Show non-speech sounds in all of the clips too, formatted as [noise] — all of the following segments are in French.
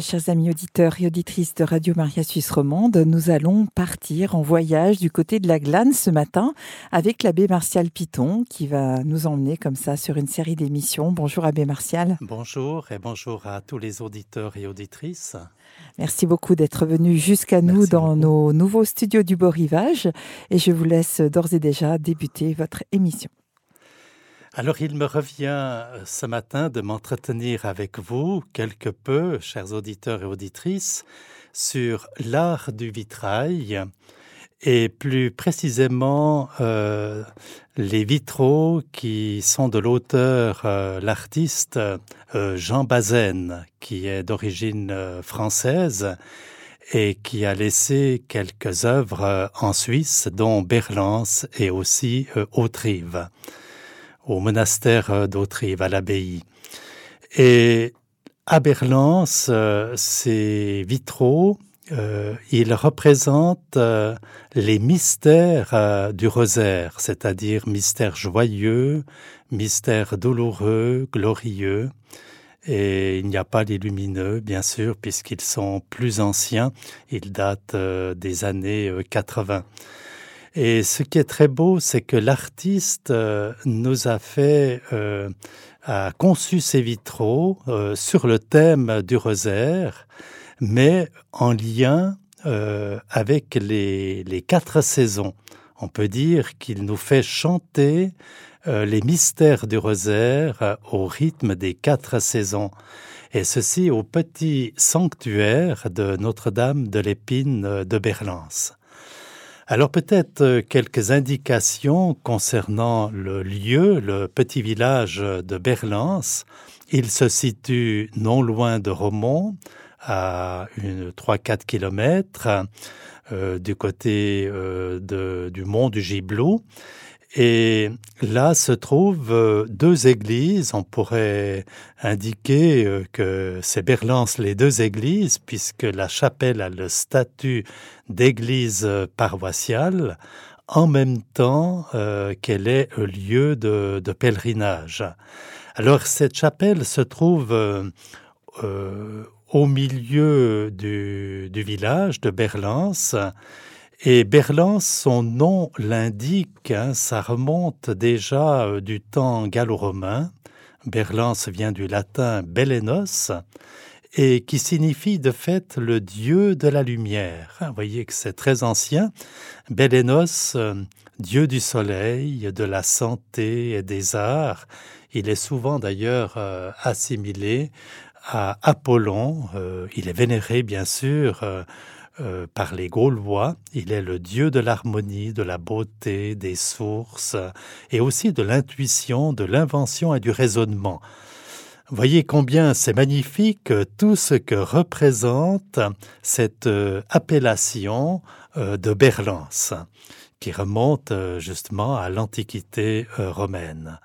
Chers amis auditeurs et auditrices de Radio Maria Suisse Romande, nous allons partir en voyage du côté de la Glane ce matin avec l'abbé Martial Piton qui va nous emmener comme ça sur une série d'émissions. Bonjour abbé Martial. Bonjour et bonjour à tous les auditeurs et auditrices. Merci beaucoup d'être venu jusqu'à nous dans nos nouveaux studios du Beau Rivage et je vous laisse d'ores et déjà débuter votre émission. Alors il me revient euh, ce matin de m'entretenir avec vous quelque peu, chers auditeurs et auditrices, sur l'art du vitrail et plus précisément euh, les vitraux qui sont de l'auteur, euh, l'artiste Jean Bazaine, qui est d'origine française et qui a laissé quelques œuvres en Suisse, dont Berlance et aussi Autrive au monastère euh, d'Autrive, à l'abbaye. Et à Berlance, euh, ces vitraux, euh, ils représentent les mystères du rosaire, c'est-à-dire mystères joyeux, mystères douloureux, glorieux. Et il n'y a pas les lumineux, bien sûr, puisqu'ils sont plus anciens. Ils datent des années 80. Et ce qui est très beau, c'est que l'artiste euh, nous a fait, euh, a conçu ses vitraux euh, sur le thème du rosaire, mais en lien avec les, les, quatre saisons. On peut dire qu'il nous fait chanter les mystères du rosaire au rythme des quatre saisons et ceci au petit sanctuaire de Notre-Dame de l'Épine de Berlance. Alors peut-être euh, quelques indications concernant le lieu, le petit village de Berlance. Il se situe non loin de Romont, à 3-4 kilomètres euh, du côté euh, du mont du Gibelot. Et là se trouvent euh, deux églises. On pourrait indiquer euh, que c'est Berlance les deux églises, puisque la chapelle a le statut d'église paroissiale, en même temps euh, qu'elle est lieu de, pèlerinage. Alors cette chapelle se trouve au milieu du, village de Berlance et Berlance, son nom l'indique, hein, ça remonte déjà euh, du temps gallo-romain. Berlance vient du latin Belenos, et qui signifie de fait le dieu de la lumière. Vous voyez que c'est très ancien. Belenos, euh, dieu du soleil, de la santé et des arts. Il est souvent d'ailleurs euh, assimilé à Apollon. il est vénéré bien sûr euh, par les Gaulois. Il est le dieu de l'harmonie, de la beauté, des sources, et aussi de l'intuition, de l'invention et du raisonnement. Voyez combien c'est magnifique tout ce que représente cette euh, appellation euh, de Berlance, qui remonte justement à l'Antiquité romaine.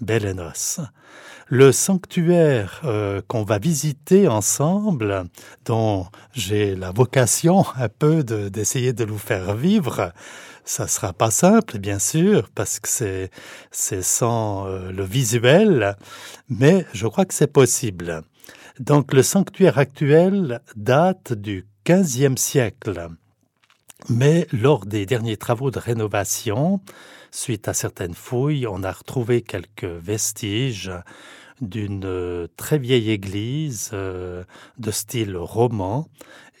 Belenos le sanctuaire euh, qu'on va visiter ensemble, dont j'ai la vocation un peu d'essayer de, nous faire vivre, ça sera pas simple, bien sûr, parce que c'est sans euh, le visuel, mais je crois que c'est possible. Donc le sanctuaire actuel date du XVe siècle. Mais lors des derniers travaux de rénovation, suite à certaines fouilles, on a retrouvé quelques vestiges d'une euh, très vieille église euh, de style roman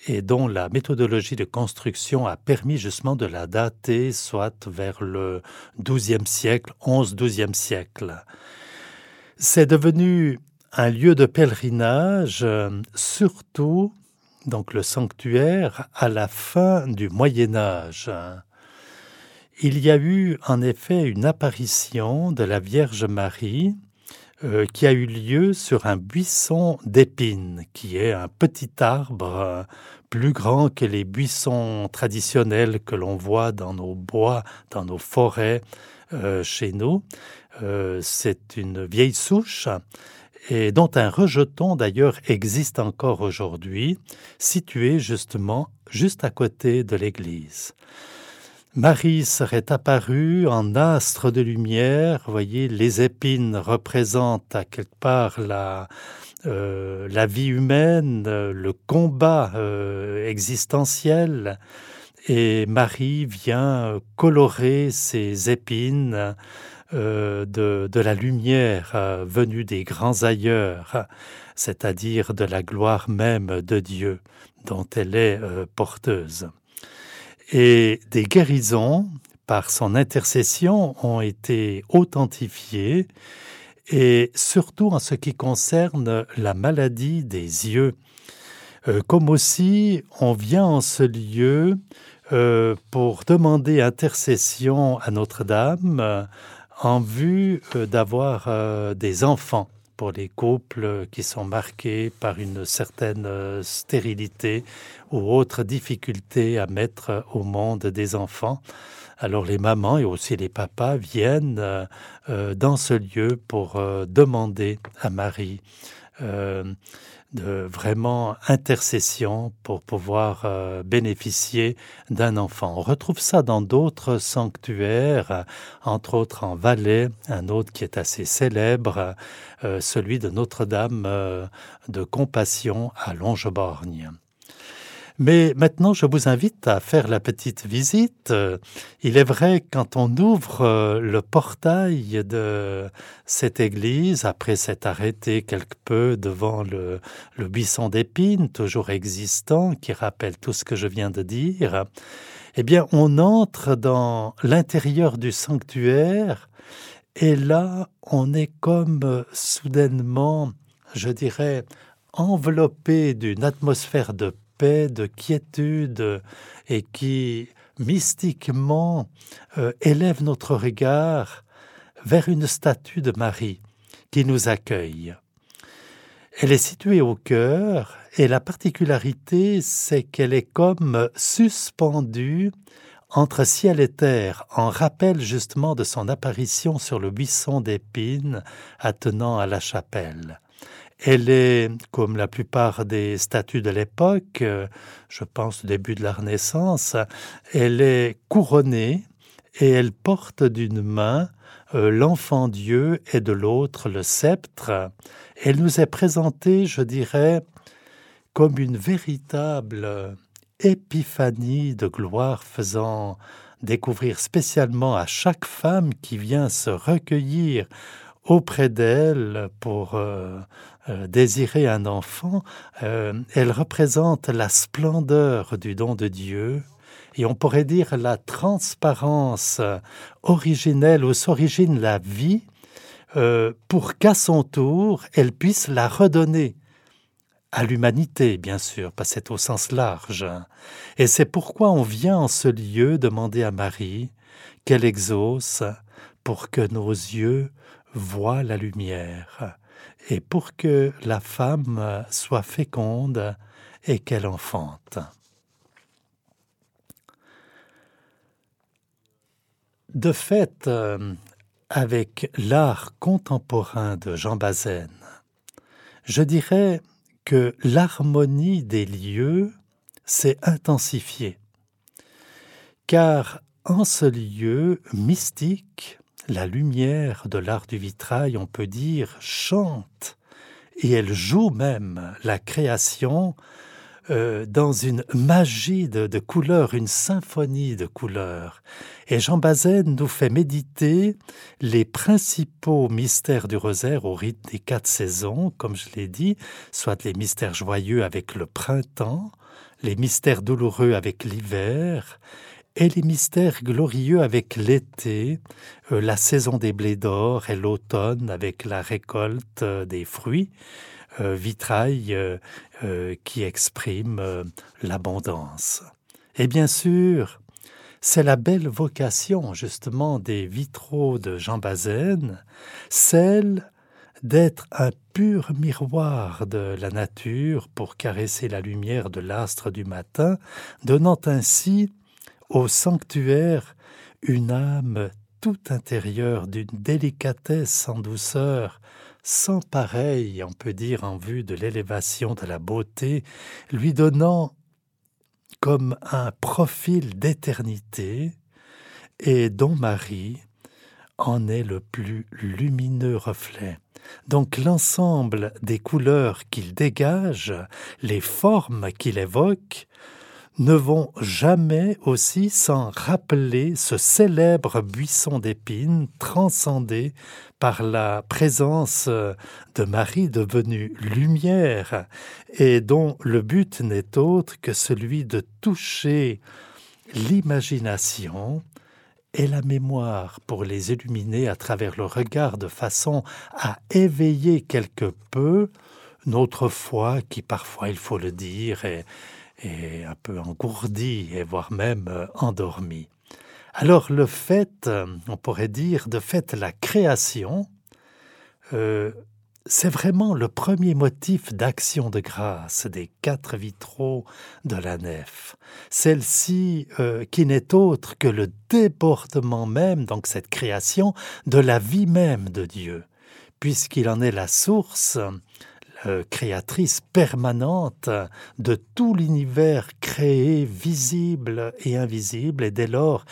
et dont la méthodologie de construction a permis justement de la dater soit vers le XIIe siècle, XI-XIIe siècle. C'est devenu un lieu de pèlerinage, euh, surtout donc le sanctuaire à la fin du Moyen Âge. Il y a eu en effet une apparition de la Vierge Marie euh, qui a eu lieu sur un buisson d'épines, qui est un petit arbre euh, plus grand que les buissons traditionnels que l'on voit dans nos bois, dans nos forêts euh, chez nous. C'est une vieille souche et dont un rejeton d'ailleurs existe encore aujourd'hui, situé justement juste à côté de l'église. Marie serait apparue en astre de lumière. Vous voyez, les épines représentent à quelque part la, euh, la vie humaine, le combat euh, existentiel. Et Marie vient colorer ces épines euh, de, la lumière venue des grands ailleurs, c'est-à-dire de la gloire même de Dieu dont elle est porteuse et des guérisons par son intercession ont été authentifiées et surtout en ce qui concerne la maladie des yeux. Euh, comme aussi on vient en ce lieu euh, pour demander intercession à Notre-Dame euh, en vue d'avoir des enfants pour les couples qui sont marqués par une certaine euh, stérilité ou autre difficulté à mettre au monde des enfants. Alors les mamans et aussi les papas viennent euh, euh, dans ce lieu pour demander à Marie de vraiment intercession pour pouvoir euh, bénéficier d'un enfant. On retrouve ça dans d'autres sanctuaires, entre autres en Valais, un autre qui est assez célèbre, euh, celui de Notre-Dame euh, de Compassion à Longeborgne. Mais maintenant, je vous invite à faire la petite visite. Il est vrai, quand on ouvre euh, le portail de cette église, après s'être arrêté quelque peu devant le, le buisson d'épines, toujours existant, qui rappelle tout ce que je viens de dire, eh bien, on entre dans l'intérieur du sanctuaire et là, on est comme soudainement, je dirais, enveloppé d'une atmosphère de de quiétude et qui mystiquement euh, élève notre regard vers une statue de Marie qui nous accueille. Elle est située au cœur et la particularité, c'est qu'elle est comme suspendue entre ciel et terre, en rappel justement de son apparition sur le buisson d'épines attenant à la chapelle. Elle est, comme la plupart des statues de l'époque, euh, je pense au début de la Renaissance, elle est couronnée et elle porte d'une main euh, l'enfant Dieu et de l'autre le sceptre. Elle nous est présentée, je dirais, comme une véritable épiphanie de gloire faisant découvrir spécialement à chaque femme qui vient se recueillir auprès d'elle pour euh, euh, désirer un enfant, euh, elle représente la splendeur du don de Dieu et on pourrait dire la transparence originelle où s'origine la vie euh, pour qu'à son tour elle puisse la redonner à l'humanité, bien sûr, pas c'est au sens large. Et c'est pourquoi on vient en ce lieu demander à Marie qu'elle exauce pour que nos yeux voient la lumière et pour que la femme soit féconde et qu'elle enfante. De fait, euh, avec l'art contemporain de Jean Bazaine, je dirais que l'harmonie des lieux s'est intensifiée, car en ce lieu mystique, la lumière de l'art du vitrail, on peut dire, chante et elle joue même la création euh, dans une magie de, de couleurs, une symphonie de couleurs. Et Jean Bazaine nous fait méditer les principaux mystères du rosaire au rythme des quatre saisons, comme je l'ai dit, soit les mystères joyeux avec le printemps, les mystères douloureux avec l'hiver, et les mystères glorieux avec l'été, euh, la saison des blés d'or et l'automne avec la récolte euh, des fruits, euh, vitrail qui exprime l'abondance. Et bien sûr, c'est la belle vocation justement des vitraux de Jean Bazaine, celle d'être un pur miroir de la nature pour caresser la lumière de l'astre du matin, donnant ainsi au sanctuaire une âme tout intérieure d'une délicatesse sans douceur, sans pareil, on peut dire, en vue de l'élévation de la beauté, lui donnant comme un profil d'éternité, et dont Marie en est le plus lumineux reflet. Donc l'ensemble des couleurs qu'il dégage, les formes qu'il évoque, ne vont jamais aussi sans rappeler ce célèbre buisson d'épines transcendé par la présence de Marie devenue lumière et dont le but n'est autre que celui de toucher l'imagination et la mémoire pour les illuminer à travers le regard de façon à éveiller quelque peu notre foi qui parfois, il faut le dire, est, est un peu engourdie et voire même euh, endormie. Alors le fait, euh, on pourrait dire, de fait la création, euh, c'est vraiment le premier motif d'action de grâce des quatre vitraux de la nef. Celle-ci qui n'est autre que le débordement même, donc cette création, de la vie même de Dieu, puisqu'il en est la source, euh, créatrice permanente de tout l'univers créé, visible et invisible, et dès lors,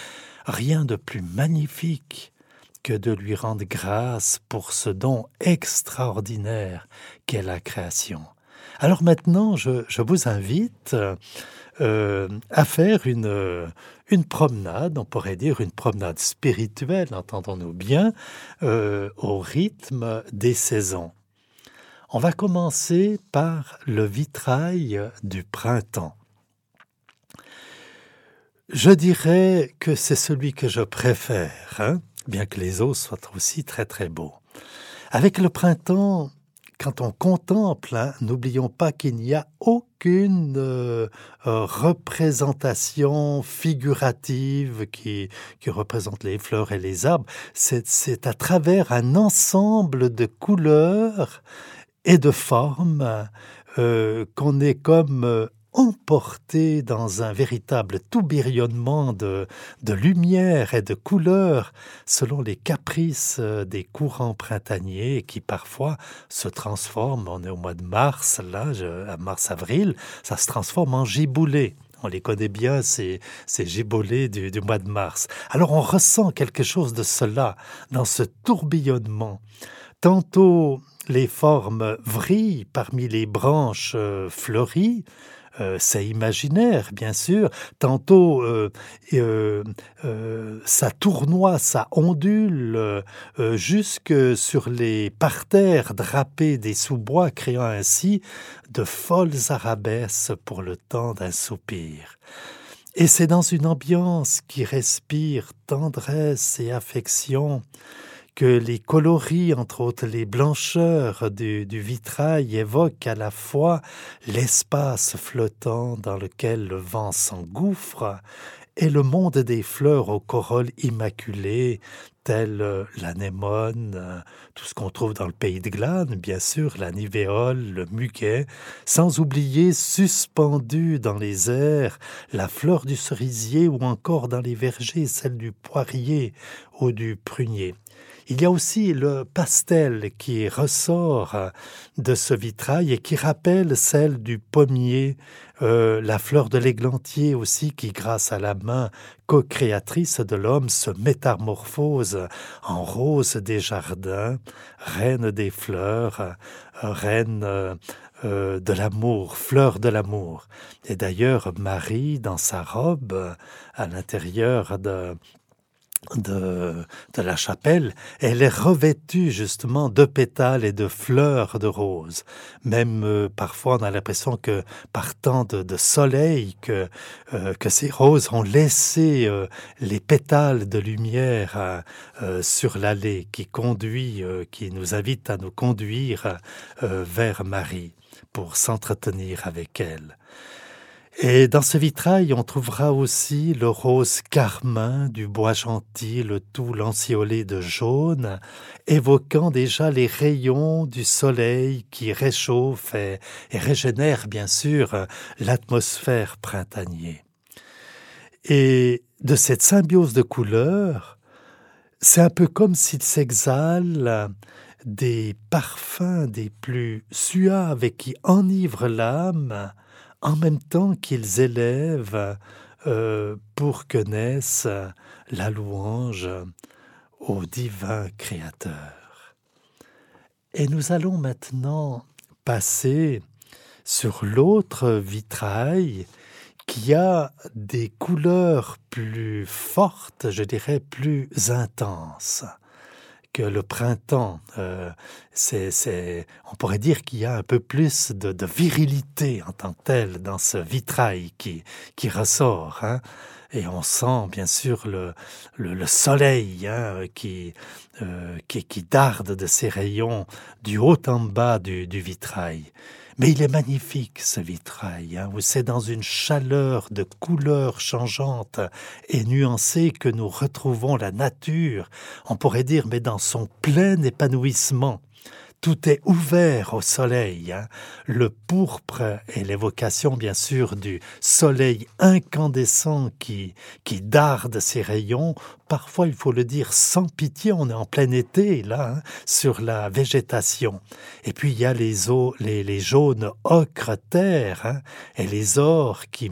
rien de plus magnifique que de lui rendre grâce pour ce don extraordinaire qu'est la création. Alors maintenant, je, vous invite euh, à faire une, une promenade, on pourrait dire une promenade spirituelle, entendons-nous bien, euh, au rythme des saisons. On va commencer par le vitrail du printemps. Je dirais que c'est celui que je préfère, hein bien que les eaux soient aussi très très beaux. Avec le printemps, quand on contemple, hein, n'oublions pas qu'il n'y a aucune euh, représentation figurative qui représente les fleurs et les arbres. C'est à travers un ensemble de couleurs et de formes euh, qu'on est comme euh, emporté dans un véritable tourbillonnement de, de lumière et de couleurs selon les caprices euh, des courants printaniers qui parfois se transforment. On est au mois de mars, là, à mars-avril, ça se transforme en giboulé. On les connaît bien, ces, ces du, du mois de mars. Alors on ressent quelque chose de cela dans ce tourbillonnement. Tantôt les formes vrillent parmi les branches euh, fleuries, euh, c'est imaginaire, bien sûr. Tantôt, euh, ça tournoie, ça ondule jusque sur les parterres drapés des sous-bois, créant ainsi de folles arabesques pour le temps d'un soupir. Et c'est dans une ambiance qui respire tendresse et affection, que les coloris, entre autres les blancheurs du, vitrail, évoquent à la fois l'espace flottant dans lequel le vent s'engouffre et le monde des fleurs aux corolles immaculées, telles l'anémone, tout ce qu'on trouve dans le pays de Glane, bien sûr, la nivéole, le muguet, sans oublier suspendu dans les airs la fleur du cerisier ou encore dans les vergers celle du poirier ou du prunier. Il y a aussi le pastel qui ressort de ce vitrail et qui rappelle celle du pommier, euh, la fleur de l'églantier aussi qui, grâce à la main co-créatrice de l'homme, se métamorphose en rose des jardins, reine des fleurs, reine euh, euh, de l'amour, fleur de l'amour. Et d'ailleurs, Marie, dans sa robe, à l'intérieur de, de, la chapelle, elle est revêtue justement de pétales et de fleurs de roses. Même euh, parfois on a l'impression que par tant de, soleil que, euh, que ces roses ont laissé euh, les pétales de lumière sur l'allée qui conduit, qui nous invite à nous conduire vers Marie pour s'entretenir avec elle. Et dans ce vitrail, on trouvera aussi le rose carmin du bois gentil, tout lanciolé de jaune, évoquant déjà les rayons du soleil qui réchauffe et, et régénère bien sûr l'atmosphère printanier. Et de cette symbiose de couleurs, c'est un peu comme s'il s'exhale des parfums des plus suaves et qui enivrent l'âme, en même temps qu'ils élèvent euh, pour que naisse la louange au divin Créateur. Et nous allons maintenant passer sur l'autre vitrail qui a des couleurs plus fortes, je dirais plus intenses le printemps. Euh, c'est, on pourrait dire qu'il y a un peu plus de, virilité en tant que telle dans ce vitrail qui, qui ressort. Hein. Et on sent bien sûr le, le, soleil hein, qui, euh, qui, qui darde de ses rayons du haut en bas du, du vitrail. Mais il est magnifique ce vitrail, hein, où c'est dans une chaleur de couleurs changeantes et nuancées que nous retrouvons la nature, on pourrait dire, mais dans son plein épanouissement tout est ouvert au soleil. Hein. Le pourpre est l'évocation, bien sûr, du soleil incandescent qui, qui darde ses rayons. Parfois, il faut le dire sans pitié, on est en plein été, là, hein, sur la végétation. Et puis, il y a les, eaux, les, jaunes ocre terre hein, et les ors qui,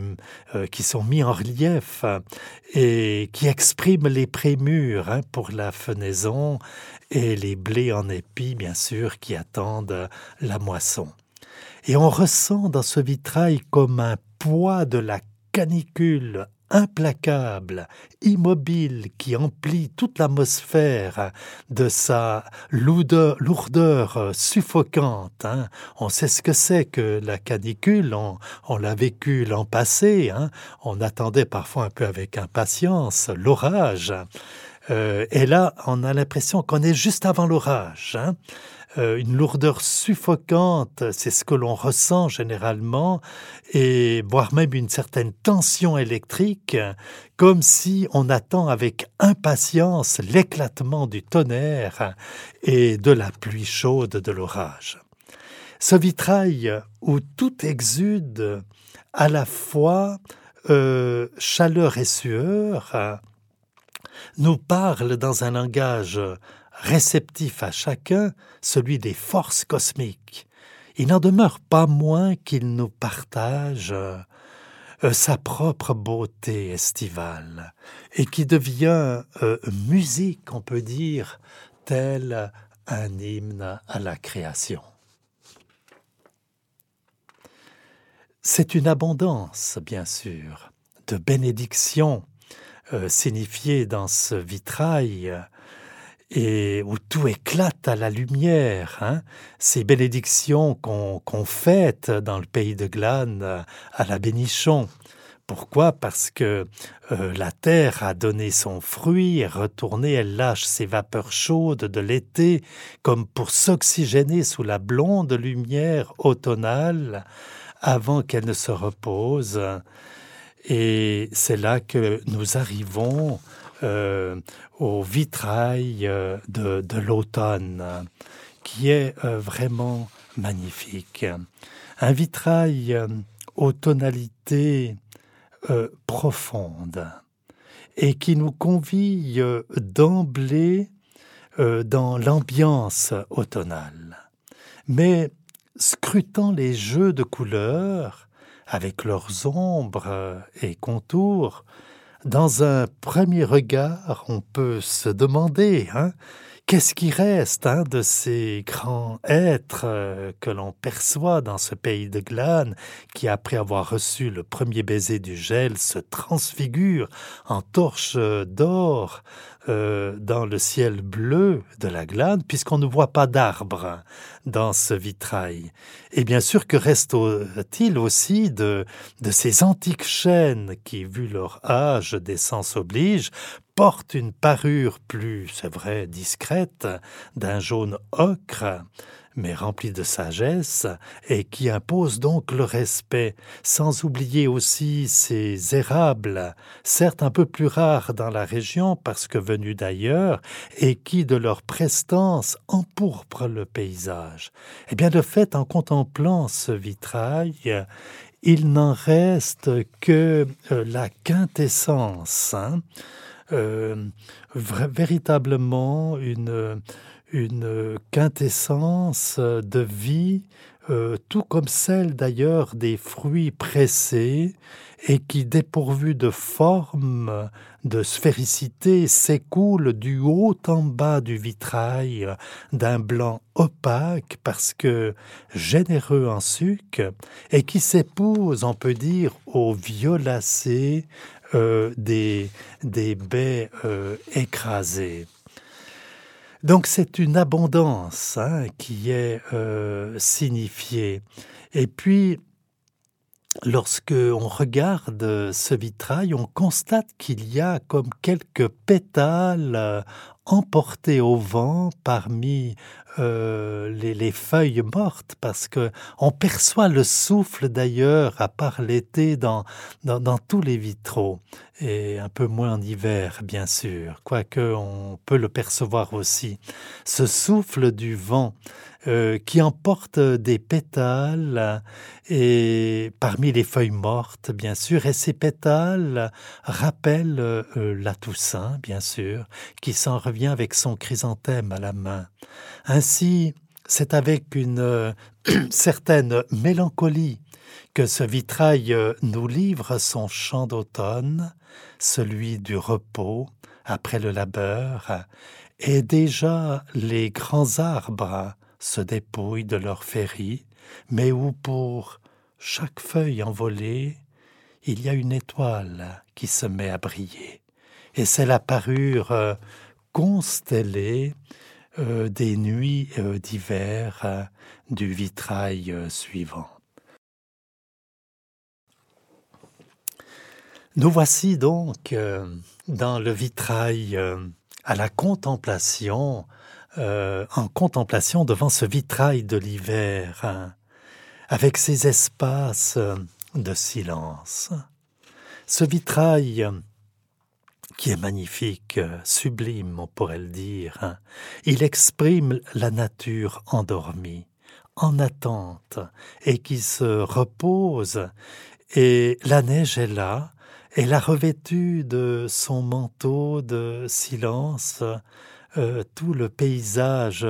euh, qui sont mis en relief et qui expriment les prémurs pour la fenaison et les blés en épis, bien sûr, qui attendent la moisson. Et on ressent dans ce vitrail comme un poids de la canicule implacable, immobile, qui emplit toute l'atmosphère de sa lourdeur, lourdeur suffocante. Hein. On sait ce que c'est que la canicule, on, on l'a vécu l'an passé, hein. on attendait parfois un peu avec impatience l'orage. Euh, et là, on a l'impression qu'on est juste avant l'orage. Hein. Euh, une lourdeur suffocante, c'est ce que l'on ressent généralement, et voire même une certaine tension électrique, comme si on attend avec impatience l'éclatement du tonnerre et de la pluie chaude de l'orage. Ce vitrail où tout exude à la fois euh, chaleur et sueur, nous parle dans un langage réceptif à chacun, celui des forces cosmiques. Il n'en demeure pas moins qu'il nous partage euh, sa propre beauté estivale et qui devient euh, musique, on peut dire, tel un hymne à la création. C'est une abondance, bien sûr, de bénédictions euh, signifié dans ce vitrail et où tout éclate à la lumière. Hein. Ces bénédictions qu'on fête dans le pays de Glane à la Bénichon. Pourquoi? Parce que euh, la terre a donné son fruit, est retournée, elle lâche ses vapeurs chaudes de l'été comme pour s'oxygéner sous la blonde lumière automnale avant qu'elle ne se repose. Et c'est là que nous arrivons euh, au vitrail euh, de, l'automne, qui est euh, vraiment magnifique. Un vitrail aux tonalités profondes et qui nous convie d'emblée dans l'ambiance automnale. Mais scrutant les jeux de couleurs, avec leurs ombres et contours, dans un premier regard, on peut se demander hein, qu'est-ce qui reste hein, de ces grands êtres euh, que l'on perçoit dans ce pays de glane, qui après avoir reçu le premier baiser du gel se transfigure en torche d'or euh, dans le ciel bleu de la glane, puisqu'on ne voit pas d'arbres dans ce vitrail? Et bien sûr que reste-t-il aussi de, ces antiques chaînes qui, vu leur âge d'essence oblige, portent une parure plus, c'est vrai, discrète, d'un jaune ocre, mais rempli de sagesse, et qui impose donc le respect, sans oublier aussi ces érables, certes un peu plus rares dans la région parce que venus d'ailleurs, et qui, de leur prestance, empourprent le paysage. Eh bien, de fait, en contemplant ce vitrail, il n'en reste que euh, la quintessence, hein, véritablement une quintessence de vie euh, tout comme celle d'ailleurs des fruits pressés, et qui, dépourvu de forme, de sphéricité, s'écoule du haut en bas du vitrail d'un blanc opaque parce que généreux en sucre, et qui s'épouse, on peut dire, au violacé euh, des, baies euh, écrasées. Donc c'est une abondance hein, qui est euh, signifiée. Et puis, lorsque on regarde ce vitrail, on constate qu'il y a comme quelques pétales emportés au vent parmi euh, les, feuilles mortes parce que on perçoit le souffle d'ailleurs à part l'été dans, dans, tous les vitraux et un peu moins en hiver bien sûr. Quoique on peut le percevoir aussi. Ce souffle du vent euh, qui emporte des pétales et parmi les feuilles mortes bien sûr et ces pétales rappellent euh, la Toussaint bien sûr qui s'en revient avec son chrysanthème à la main. Ainsi, c'est avec une euh, [clears throat] certaine mélancolie que ce vitrail euh, nous livre son chant d'automne, celui du repos après le labeur, et déjà les grands arbres se dépouillent de leur féerie, mais où pour chaque feuille envolée, il y a une étoile qui se met à briller. Et c'est la parure euh, constellée euh, des nuits euh, d'hiver du vitrail suivant. Nous voici donc dans le vitrail à la contemplation, en contemplation devant ce vitrail de l'hiver, hein, avec ses espaces de silence. Ce vitrail qui est magnifique, sublime, on pourrait le dire. Hein. Il exprime la nature endormie, en attente, et qui se repose, et la neige est là, elle a revêtu de son manteau de silence euh, tout le paysage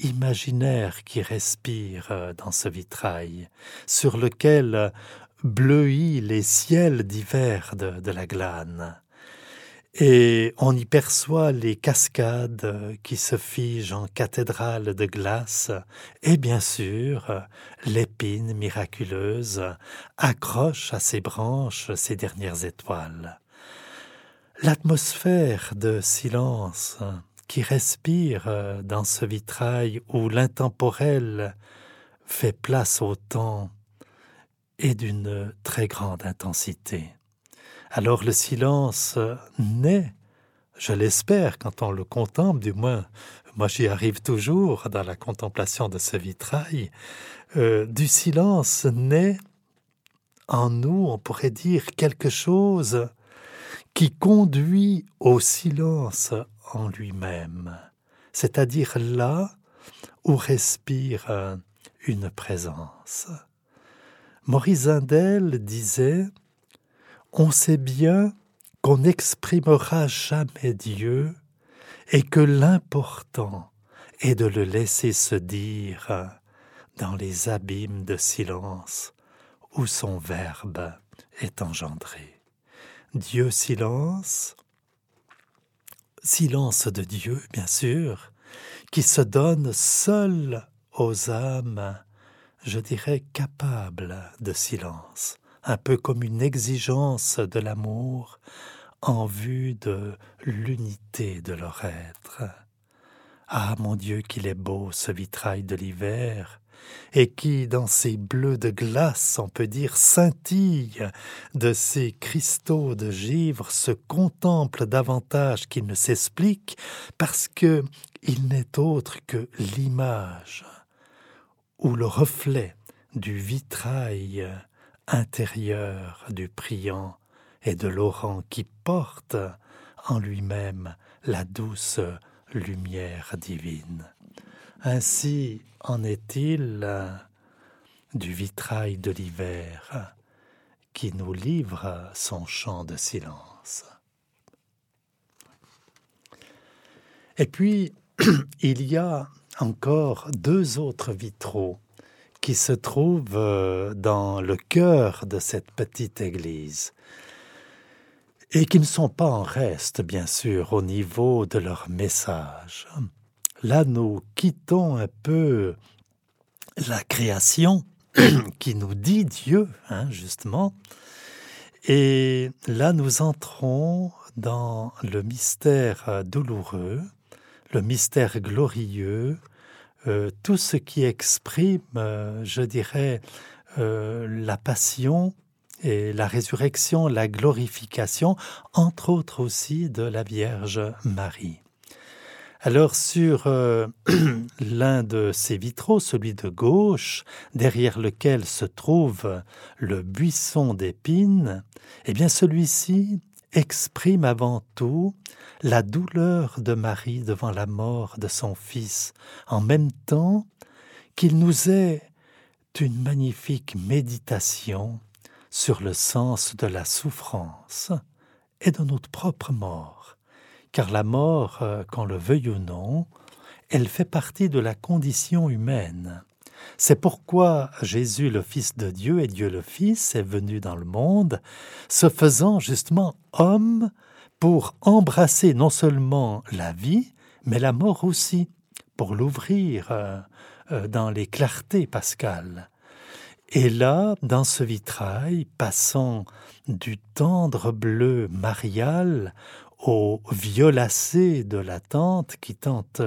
imaginaire qui respire euh, dans ce vitrail, sur lequel bleuit les ciels d'hiver de la glane. Et on y perçoit les cascades qui se figent en cathédrale de glace, et bien sûr, l'épine miraculeuse accroche à ses branches ses dernières étoiles. L'atmosphère de silence qui respire dans ce vitrail où l'intemporel fait place au temps est d'une très grande intensité. Alors le silence naît, je l'espère, quand on le contemple, du moins moi j'y arrive toujours dans la contemplation de ce vitrail, euh, du silence naît en nous, on pourrait dire, quelque chose qui conduit au silence en lui-même, c'est-à-dire là où respire une présence. Maurice Zindel disait on sait bien qu'on n'exprimera jamais Dieu et que l'important est de le laisser se dire dans les abîmes de silence où son verbe est engendré. Dieu silence, silence de Dieu, bien sûr, qui se donne seul aux âmes, je dirais, capables de silence un peu comme une exigence de l'amour en vue de l'unité de leur être. Ah mon Dieu qu'il est beau ce vitrail de l'hiver, et qui, dans ces bleus de glace, on peut dire, scintille de ces cristaux de givre, se contemple davantage qu'il ne s'explique, parce que il n'est autre que l'image ou le reflet du vitrail intérieur du priant et de l'orant qui porte en lui-même la douce lumière divine. Ainsi en est-il du vitrail de l'hiver qui nous livre son chant de silence. Et puis, [clears throat] il y a encore deux autres vitraux qui se trouve euh, dans le cœur de cette petite église et qui ne sont pas en reste, bien sûr, au niveau de leur message. Là, nous quittons un peu la création [clears throat] qui nous dit Dieu, hein, justement, et là, nous entrons dans le mystère douloureux, le mystère glorieux, euh, tout ce qui exprime, euh, je dirais, euh, la passion et la résurrection, la glorification, entre autres aussi de la Vierge Marie. Alors sur [clears throat] l'un de ces vitraux, celui de gauche, derrière lequel se trouve le buisson d'épines, eh bien celui-ci exprime avant tout la douleur de Marie devant la mort de son Fils, en même temps qu'il nous est une magnifique méditation sur le sens de la souffrance et de notre propre mort, car la mort, euh, qu'on le veuille ou non, elle fait partie de la condition humaine. C'est pourquoi Jésus, le Fils de Dieu et Dieu le Fils, est venu dans le monde, se faisant justement homme pour embrasser non seulement la vie, mais la mort aussi, pour l'ouvrir euh, euh, dans les clartés pascales. Et là, dans ce vitrail, passant du tendre bleu marial au violacé de la tente qui tente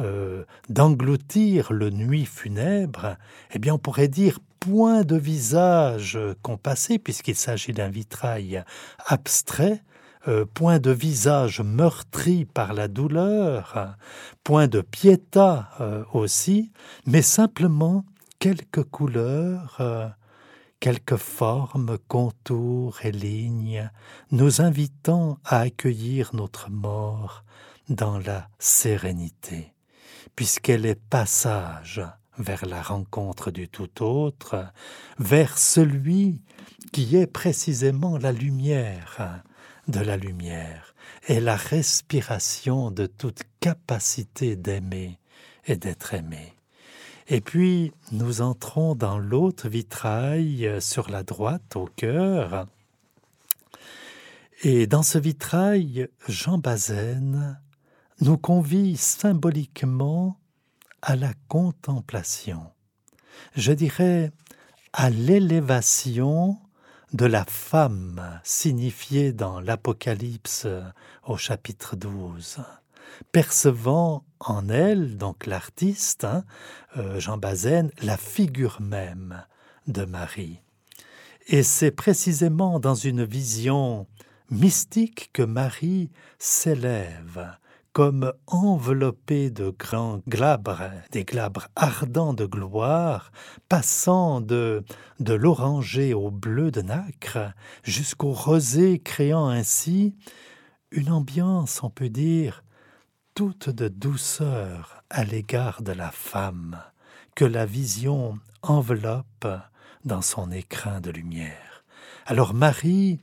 euh, d'engloutir le nuit funèbre, eh bien on pourrait dire point de visage compassé, puisqu'il s'agit d'un vitrail abstrait, euh, point de visage meurtri par la douleur, point de piéta euh, aussi, mais simplement quelques couleurs quelques formes, contours et lignes, nous invitant à accueillir notre mort dans la sérénité, puisqu'elle est passage vers la rencontre du tout autre, vers celui qui est précisément la lumière de la lumière et la respiration de toute capacité d'aimer et d'être aimé. Et puis, nous entrons dans l'autre vitrail euh, sur la droite, au cœur. Et dans ce vitrail, Jean Bazaine nous convie symboliquement à la contemplation. Je dirais à l'élévation de la femme signifiée dans l'Apocalypse euh, au chapitre 12 percevant en elle, donc l'artiste, hein, euh, Jean Bazaine, la figure même de Marie. Et c'est précisément dans une vision mystique que Marie s'élève comme enveloppée de grands glabres, des glabres ardents de gloire, passant de, de l'oranger au bleu de nacre jusqu'au rosé, créant ainsi une ambiance, on peut dire, toute de douceur à l'égard de la femme que la vision enveloppe dans son écrin de lumière. Alors Marie,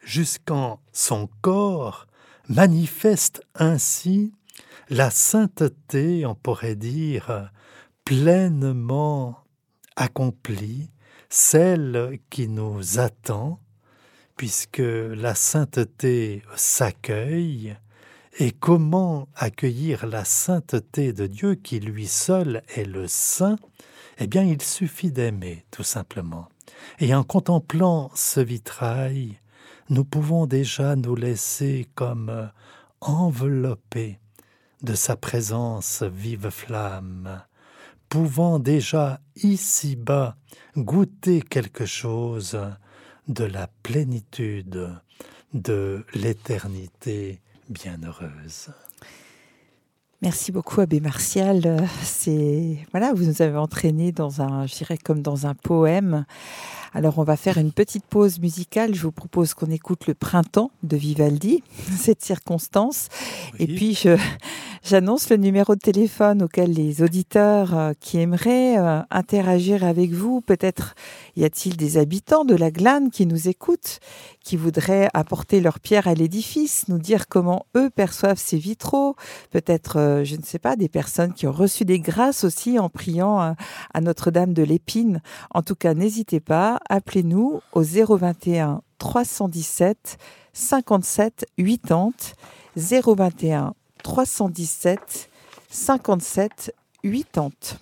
jusqu'en son corps, manifeste ainsi la sainteté, on pourrait dire, pleinement accomplie, celle qui nous attend, puisque la sainteté s'accueille, et comment accueillir la sainteté de Dieu qui lui seul est le saint? Eh bien, il suffit d'aimer, tout simplement. Et en contemplant ce vitrail, nous pouvons déjà nous laisser comme enveloppés de sa présence vive flamme, pouvant déjà ici-bas goûter quelque chose de la plénitude de l'éternité bienheureuse. Merci beaucoup, Abbé Martial. C'est voilà, vous nous avez entraîné dans un, je dirais comme dans un poème. Alors, on va faire une petite pause musicale. Je vous propose qu'on écoute le Printemps de Vivaldi, [laughs] cette circonstance. Et puis, je, J'annonce le numéro de téléphone auquel les auditeurs euh, qui aimeraient euh, interagir avec vous, peut-être y a-t-il des habitants de la glane qui nous écoutent, qui voudraient apporter leur pierre à l'édifice, nous dire comment eux perçoivent ces vitraux, peut-être, euh, je ne sais pas, des personnes qui ont reçu des grâces aussi en priant à Notre-Dame de l'Épine. En tout cas, n'hésitez pas, appelez-nous au 021 317 57 80 021 317 57 80.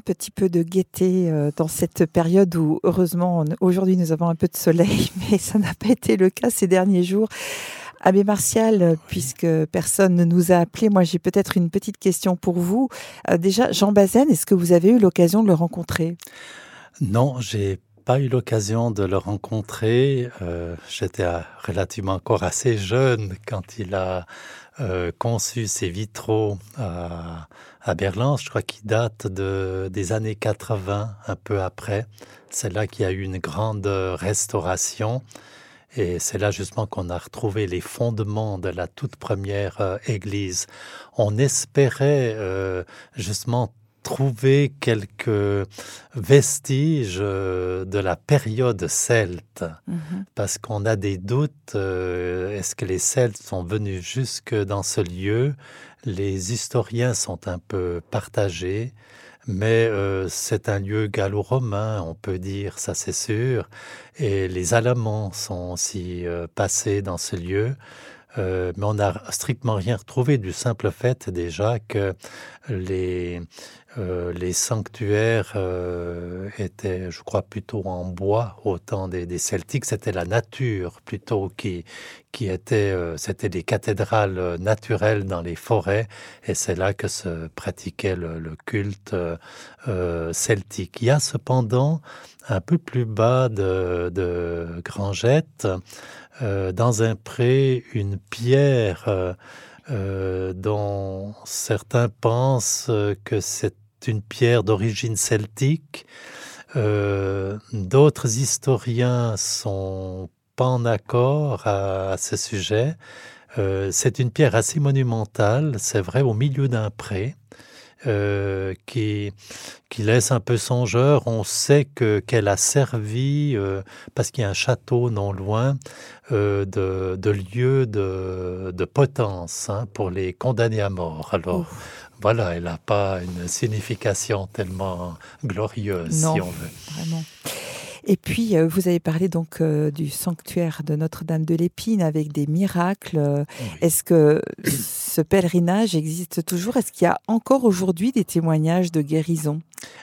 Un petit peu de gaieté euh, dans cette période où, heureusement, aujourd'hui nous avons un peu de soleil, [laughs] mais ça n'a pas été le cas ces derniers jours. Abbé Martial, puisque personne ne nous a appelé, moi j'ai peut-être une petite question pour vous. Euh, déjà, Jean Bazen, est-ce que vous avez eu l'occasion de le rencontrer? Non, j'ai pas eu l'occasion de le rencontrer. Euh, j'étais relativement encore assez jeune quand il a conçu ses vitraux à à Berlin, je crois qu'il date de, des années 80, un peu après. C'est là qu'il y a eu une grande restauration. Et c'est là justement qu'on a retrouvé les fondements de la toute première euh, église. On espérait euh, justement trouver quelques vestiges euh, de la période celte, mhm. parce qu'on a des doutes, est-ce que les Celtes sont venus jusque dans ce lieu? Les historiens sont un peu partagés. mais euh, c'est un lieu gallo-romain, on peut dire, ça c'est sûr. Et les Alamans sont aussi euh, passés dans ce lieu. Euh, mais on n'a strictement rien retrouvé du simple fait déjà que les, euh, les sanctuaires euh, étaient, je crois, plutôt en bois au temps des, des Celtiques. C'était la nature plutôt qui, qui était, euh, c'était des cathédrales naturelles dans les forêts, et c'est là que se pratiquait le, le culte euh, celtique. Il y a cependant un peu plus bas de, de Grangette, euh, dans un pré, une pierre. Euh, dont certains pensent que c'est une pierre d'origine celtique. Euh, D'autres historiens sont pas en accord à, ce sujet. Euh, c'est une pierre assez monumentale, c'est vrai, au milieu d'un pré. Euh, qui, qui laisse un peu songeur. On sait que qu'elle a servi, euh, parce qu'il y a un château non loin, euh, de, de lieu de, de potence hein, pour les condamnés à mort. Alors, voilà, elle n'a pas une signification tellement glorieuse, non, si on veut. Vraiment. Et puis, euh, vous avez parlé donc euh, du sanctuaire de Notre-Dame de l'Épine avec des miracles. Oui. Est-ce que ce pèlerinage existe toujours? Est-ce qu'il y a encore aujourd'hui des témoignages de guérison?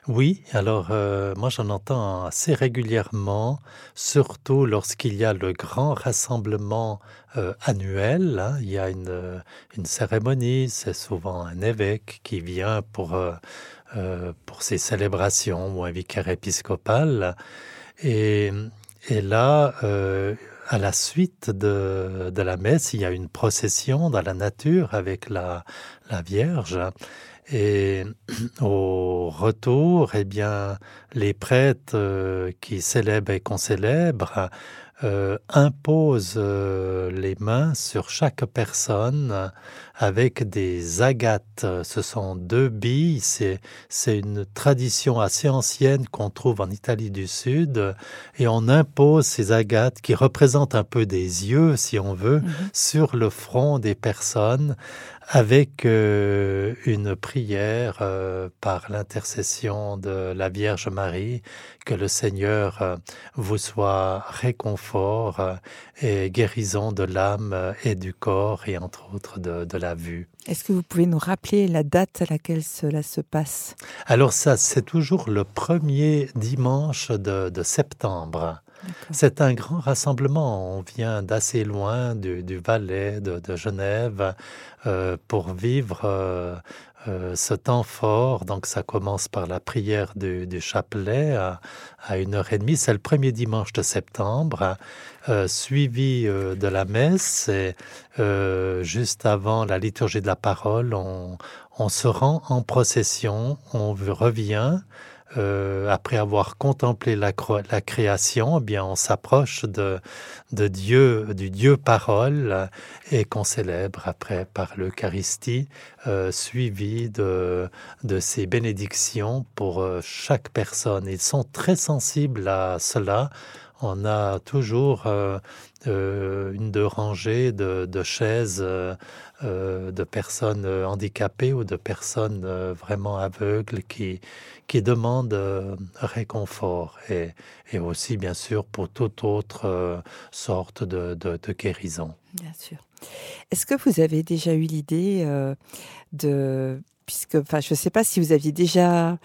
Oui, alors euh, moi j'en entends assez régulièrement, surtout lorsqu'il y a le grand rassemblement euh, annuel. Hein. Il y a une, une cérémonie, c'est souvent un évêque qui vient pour, euh, pour ces célébrations ou un vicaire épiscopal. Et, là, euh, à la suite de, de, la messe, il y a une procession dans la nature avec la, la Vierge. Et [clears throat] au retour, eh bien, les prêtres euh, qui célèbrent et qu'on célèbre euh, impose euh, les mains sur chaque personne avec des agates. Ce sont deux billes, c'est une tradition assez ancienne qu'on trouve en Italie du Sud, et on impose ces agates qui représentent un peu des yeux, si on veut, mm -hmm. sur le front des personnes avec euh, une prière euh, par l'intercession de la Vierge Marie, que le Seigneur euh, vous soit réconfort et guérison de l'âme et du corps et entre autres de, de la vue. Est-ce que vous pouvez nous rappeler la date à laquelle cela se passe? Alors ça, c'est toujours le premier dimanche de, de septembre. C'est un grand rassemblement. On vient d'assez loin du, Valais, de, Genève, euh, pour vivre euh, euh, ce temps fort. Donc ça commence par la prière du, chapelet à, une heure et demie. C'est le premier dimanche de septembre, suivi de la messe. Et juste avant la liturgie de la parole, on se rend en procession, on revient euh, après avoir contemplé la, création, eh bien on s'approche de, Dieu, du Dieu parole et qu'on célèbre après par l'Eucharistie, euh, suivi de, de bénédictions pour euh, chaque personne. Ils sont très sensibles à cela. On a toujours euh, une de rangée de, chaises euh, de personnes handicapées ou de personnes euh, vraiment aveugles qui, qui demandent euh, réconfort et, et aussi bien sûr pour toute autre euh, sorte de, de, guérison. Bien sûr. Est-ce que vous avez déjà eu l'idée euh, de puisque enfin je ne sais pas si vous aviez déjà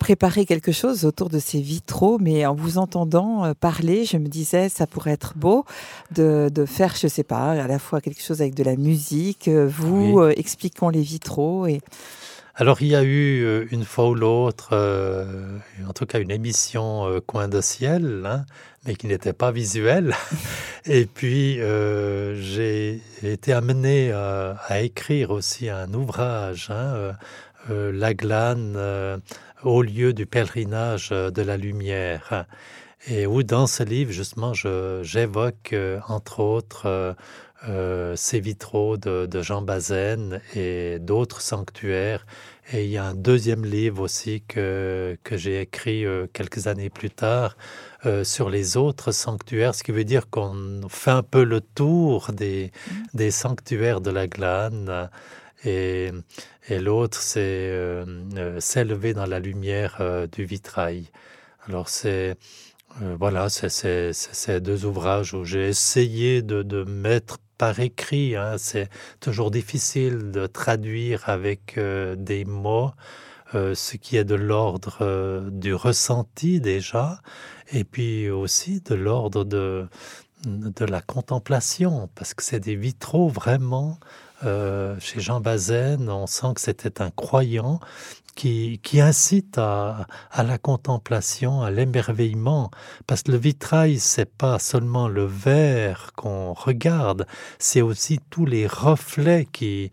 préparer quelque chose autour de ces vitraux, mais en vous entendant euh, parler, je me disais ça pourrait être beau de, de faire, je sais pas, à la fois quelque chose avec de la musique, euh, vous oui. euh, expliquons les vitraux et alors il y a eu une fois ou l'autre, euh, en tout cas une émission euh, Coin de ciel, hein, mais qui n'était pas visuelle. [laughs] Et puis j'ai été amené à, écrire aussi un ouvrage, hein, La glane. Euh, au lieu du pèlerinage euh, de la lumière. Et où dans ce livre, justement, j'évoque, euh, entre autres, euh, euh, ces vitraux de, de Jean Bazaine et d'autres sanctuaires. Et il y a un deuxième livre aussi que, que j'ai écrit euh, quelques années plus tard euh, sur les autres sanctuaires, ce qui veut dire qu'on fait un peu le tour des, mmh. des sanctuaires de la glane et, l'autre, c'est s'élever dans la lumière du vitrail. Alors c'est voilà, c'est ces deux ouvrages où j'ai essayé de, de mettre par écrit. Hein. C'est toujours difficile de traduire avec euh, des mots euh, ce qui est de l'ordre euh, du ressenti déjà, et puis aussi de l'ordre de, de la contemplation, parce que c'est des vitraux vraiment. Chez Jean Bazaine, on sent que c'était un croyant qui, incite à, la contemplation, à l'émerveillement, parce que le vitrail, c'est pas seulement le verre qu'on regarde, c'est aussi tous les reflets qui,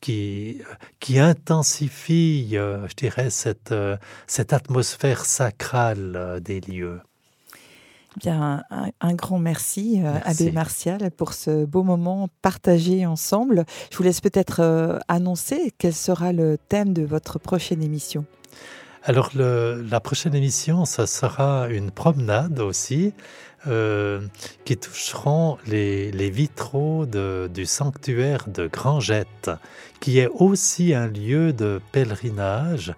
qui, intensifient, euh, je dirais, cette, euh, atmosphère sacrale euh, des lieux. Bien, un, grand merci, euh, Abbé Martial, pour ce beau moment partagé ensemble. Je vous laisse peut-être euh, annoncer quel sera le thème de votre prochaine émission. Alors, la prochaine émission, ça sera une promenade aussi, euh, qui toucheront les, vitraux du sanctuaire de Grangette, qui est aussi un lieu de pèlerinage.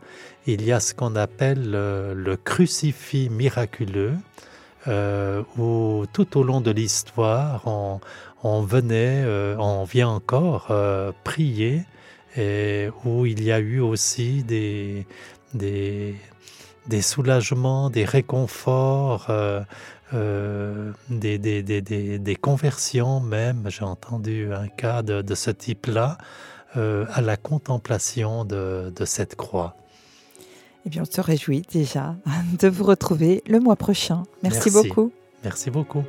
Il y a ce qu'on appelle le crucifix miraculeux, euh, où tout au long de l'histoire, on, venait, euh, on vient encore euh, prier, et où il y a eu aussi des, des, soulagements, des réconforts, des, conversions même. J'ai entendu un cas de, ce type-là à la contemplation de cette croix. Eh bien, on se réjouit déjà [laughs] de vous retrouver le mois prochain. Merci. beaucoup. Merci beaucoup.